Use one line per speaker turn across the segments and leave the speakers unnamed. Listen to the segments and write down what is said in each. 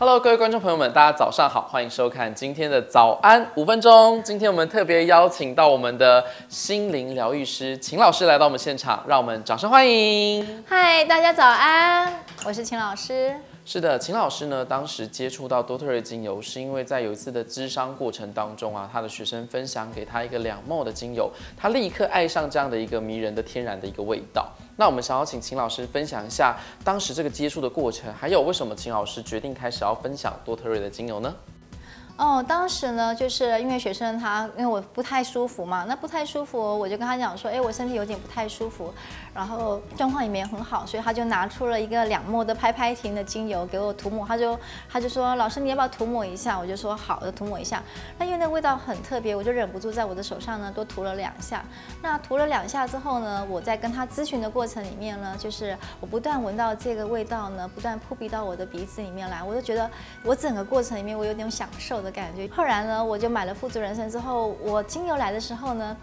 Hello，各位观众朋友们，大家早上好，欢迎收看今天的早安五分钟。今天我们特别邀请到我们的心灵疗愈师秦老师来到我们现场，让我们掌声欢迎。
嗨，大家早安，我是秦老师。
是的，秦老师呢，当时接触到多特瑞精油，是因为在有一次的咨商过程当中啊，他的学生分享给他一个两墨的精油，他立刻爱上这样的一个迷人的天然的一个味道。那我们想要请秦老师分享一下当时这个接触的过程，还有为什么秦老师决定开始要分享多特瑞的精油呢？
哦，当时呢，就是因为学生他因为我不太舒服嘛，那不太舒服，我就跟他讲说，哎，我身体有点不太舒服，然后状况也没很好，所以他就拿出了一个两墨的拍拍亭的精油给我涂抹，他就他就说，老师你要不要涂抹一下？我就说好的，涂抹一下。那因为那味道很特别，我就忍不住在我的手上呢多涂了两下。那涂了两下之后呢，我在跟他咨询的过程里面呢，就是我不断闻到这个味道呢，不断扑鼻到我的鼻子里面来，我就觉得我整个过程里面我有点享受的。感觉，后来呢，我就买了富足人生之后，我精油来的时候呢。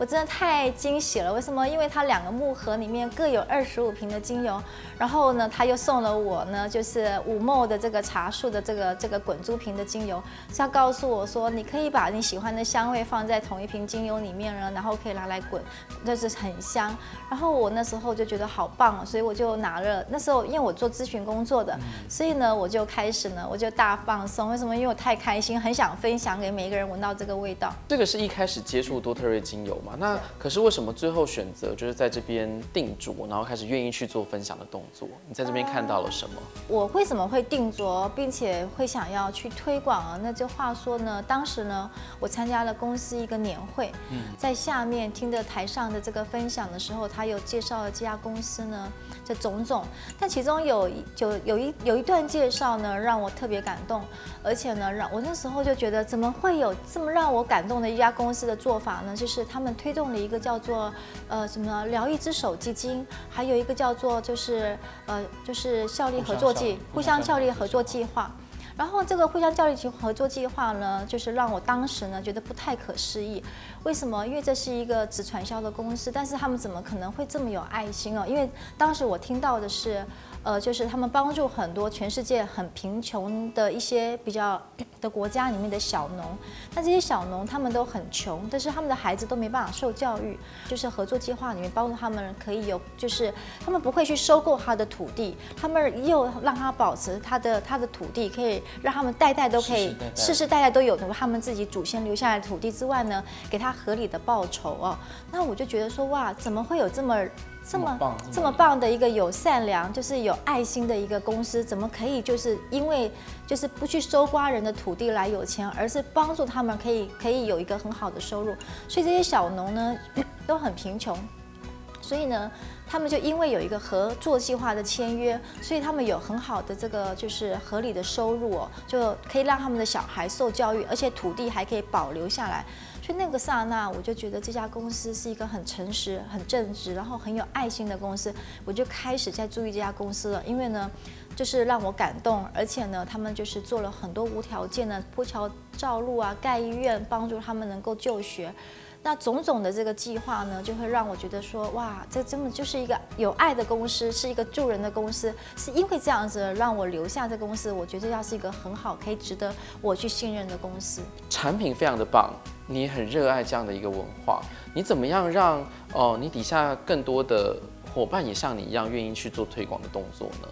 我真的太惊喜了，为什么？因为它两个木盒里面各有二十五瓶的精油，然后呢，他又送了我呢，就是五墨的这个茶树的这个这个滚珠瓶的精油，是要告诉我说，你可以把你喜欢的香味放在同一瓶精油里面呢，然后可以拿来滚，就是很香。然后我那时候就觉得好棒，所以我就拿了。那时候因为我做咨询工作的，所以呢，我就开始呢，我就大放松。为什么？因为我太开心，很想分享给每一个人闻到这个味道。
这个是一开始接触多特瑞精油嘛？那可是为什么最后选择就是在这边定着，然后开始愿意去做分享的动作？你在这边看到了什么？
我为什么会定着，并且会想要去推广啊？那这话说呢，当时呢，我参加了公司一个年会，嗯在下面听着台上的这个分享的时候，他有介绍了这家公司呢，这种种。但其中有就有一有一段介绍呢，让我特别感动，而且呢，让我那时候就觉得，怎么会有这么让我感动的一家公司的做法呢？就是他们推动了一个叫做呃什么疗愈之手基金，还有一个叫做就是呃就是效力合作计互相效力合作计划。然后这个互相效力合作计划呢，就是让我当时呢觉得不太可思议。为什么？因为这是一个只传销的公司，但是他们怎么可能会这么有爱心哦？因为当时我听到的是。呃，就是他们帮助很多全世界很贫穷的一些比较的国家里面的小农，那这些小农他们都很穷，但是他们的孩子都没办法受教育。就是合作计划里面帮助他们可以有，就是他们不会去收购他的土地，他们又让他保持他的他的土地，可以让他们代代都可以世世代代都有的他们自己祖先留下来的土地之外呢，给他合理的报酬哦。那我就觉得说哇，怎么会有这么。这么这么棒的一个有善良，就是有爱心的一个公司，怎么可以就是因为就是不去收刮人的土地来有钱，而是帮助他们可以可以有一个很好的收入？所以这些小农呢 都很贫穷，所以呢他们就因为有一个合作计划的签约，所以他们有很好的这个就是合理的收入哦，就可以让他们的小孩受教育，而且土地还可以保留下来。所以那个刹那，我就觉得这家公司是一个很诚实、很正直，然后很有爱心的公司。我就开始在注意这家公司了，因为呢，就是让我感动，而且呢，他们就是做了很多无条件的铺桥造路啊，盖医院，帮助他们能够就学。那种种的这个计划呢，就会让我觉得说，哇，这真的就是一个有爱的公司，是一个助人的公司。是因为这样子让我留下这公司，我觉得要是一个很好，可以值得我去信任的公司。
产品非常的棒。你很热爱这样的一个文化，你怎么样让哦你底下更多的伙伴也像你一样愿意去做推广的动作呢？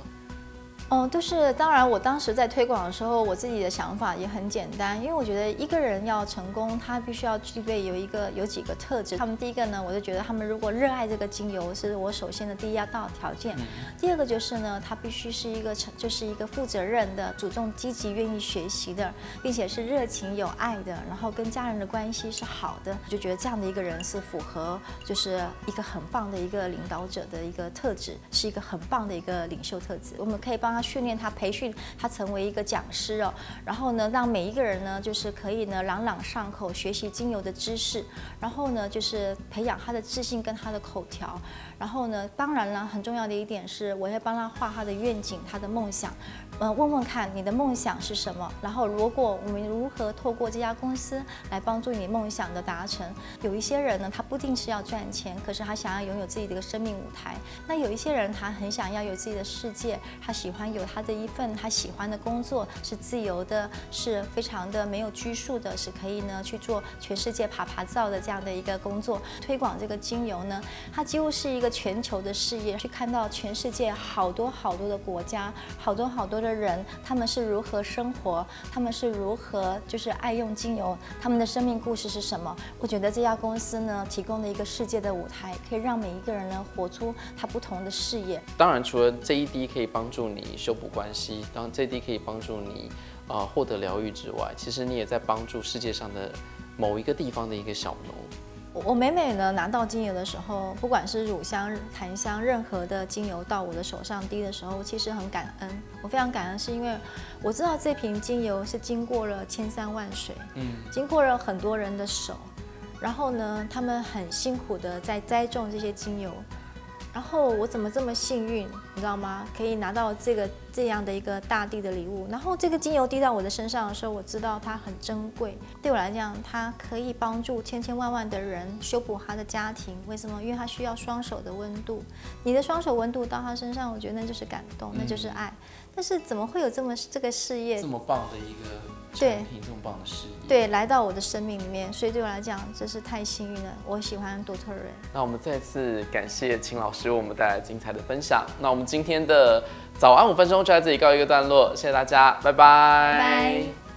哦，就是当然，我当时在推广的时候，我自己的想法也很简单，因为我觉得一个人要成功，他必须要具备有一个有几个特质。他们第一个呢，我就觉得他们如果热爱这个精油，是我首先的第一要道条件。第二个就是呢，他必须是一个成，就是一个负责任的、主动积极、愿意学习的，并且是热情有爱的，然后跟家人的关系是好的。就觉得这样的一个人是符合，就是一个很棒的一个领导者的一个特质，是一个很棒的一个领袖特质。我们可以帮他。训练他，培训他成为一个讲师哦，然后呢，让每一个人呢，就是可以呢朗朗上口学习精油的知识，然后呢，就是培养他的自信跟他的口条，然后呢，当然了，很重要的一点是，我会帮他画他的愿景，他的梦想。呃，问问看你的梦想是什么？然后，如果我们如何透过这家公司来帮助你梦想的达成？有一些人呢，他不定是要赚钱，可是他想要拥有自己的一个生命舞台。那有一些人，他很想要有自己的世界，他喜欢有他的一份他喜欢的工作，是自由的，是非常的没有拘束的，是可以呢去做全世界爬爬照的这样的一个工作。推广这个精油呢，它几乎是一个全球的事业，去看到全世界好多好多的国家，好多好多的人，他们是如何生活，他们是如何就是爱用精油，他们的生命故事是什么？我觉得这家公司呢，提供了一个世界的舞台，可以让每一个人呢活出他不同的事业。
当然，除了这一滴可以帮助你修补关系，当然这一滴可以帮助你啊获得疗愈之外，其实你也在帮助世界上的某一个地方的一个小农。
我每每呢拿到精油的时候，不管是乳香、檀香，任何的精油到我的手上滴的时候，其实很感恩。我非常感恩，是因为我知道这瓶精油是经过了千山万水，嗯，经过了很多人的手，然后呢，他们很辛苦的在栽种这些精油。然后我怎么这么幸运，你知道吗？可以拿到这个这样的一个大地的礼物。然后这个精油滴到我的身上的时候，我知道它很珍贵。对我来讲，它可以帮助千千万万的人修补他的家庭。为什么？因为它需要双手的温度。你的双手温度到他身上，我觉得那就是感动，那就是爱。但是怎么会有这么这个事业
这么棒的一个？对，这么棒的事业，
对，来到我的生命里面，所以对我来讲，真是太幸运了。我喜欢多特瑞。
那我们再次感谢秦老师为我们带来精彩的分享。那我们今天的早安五分钟就在这里告一个段落，谢谢大家，拜拜。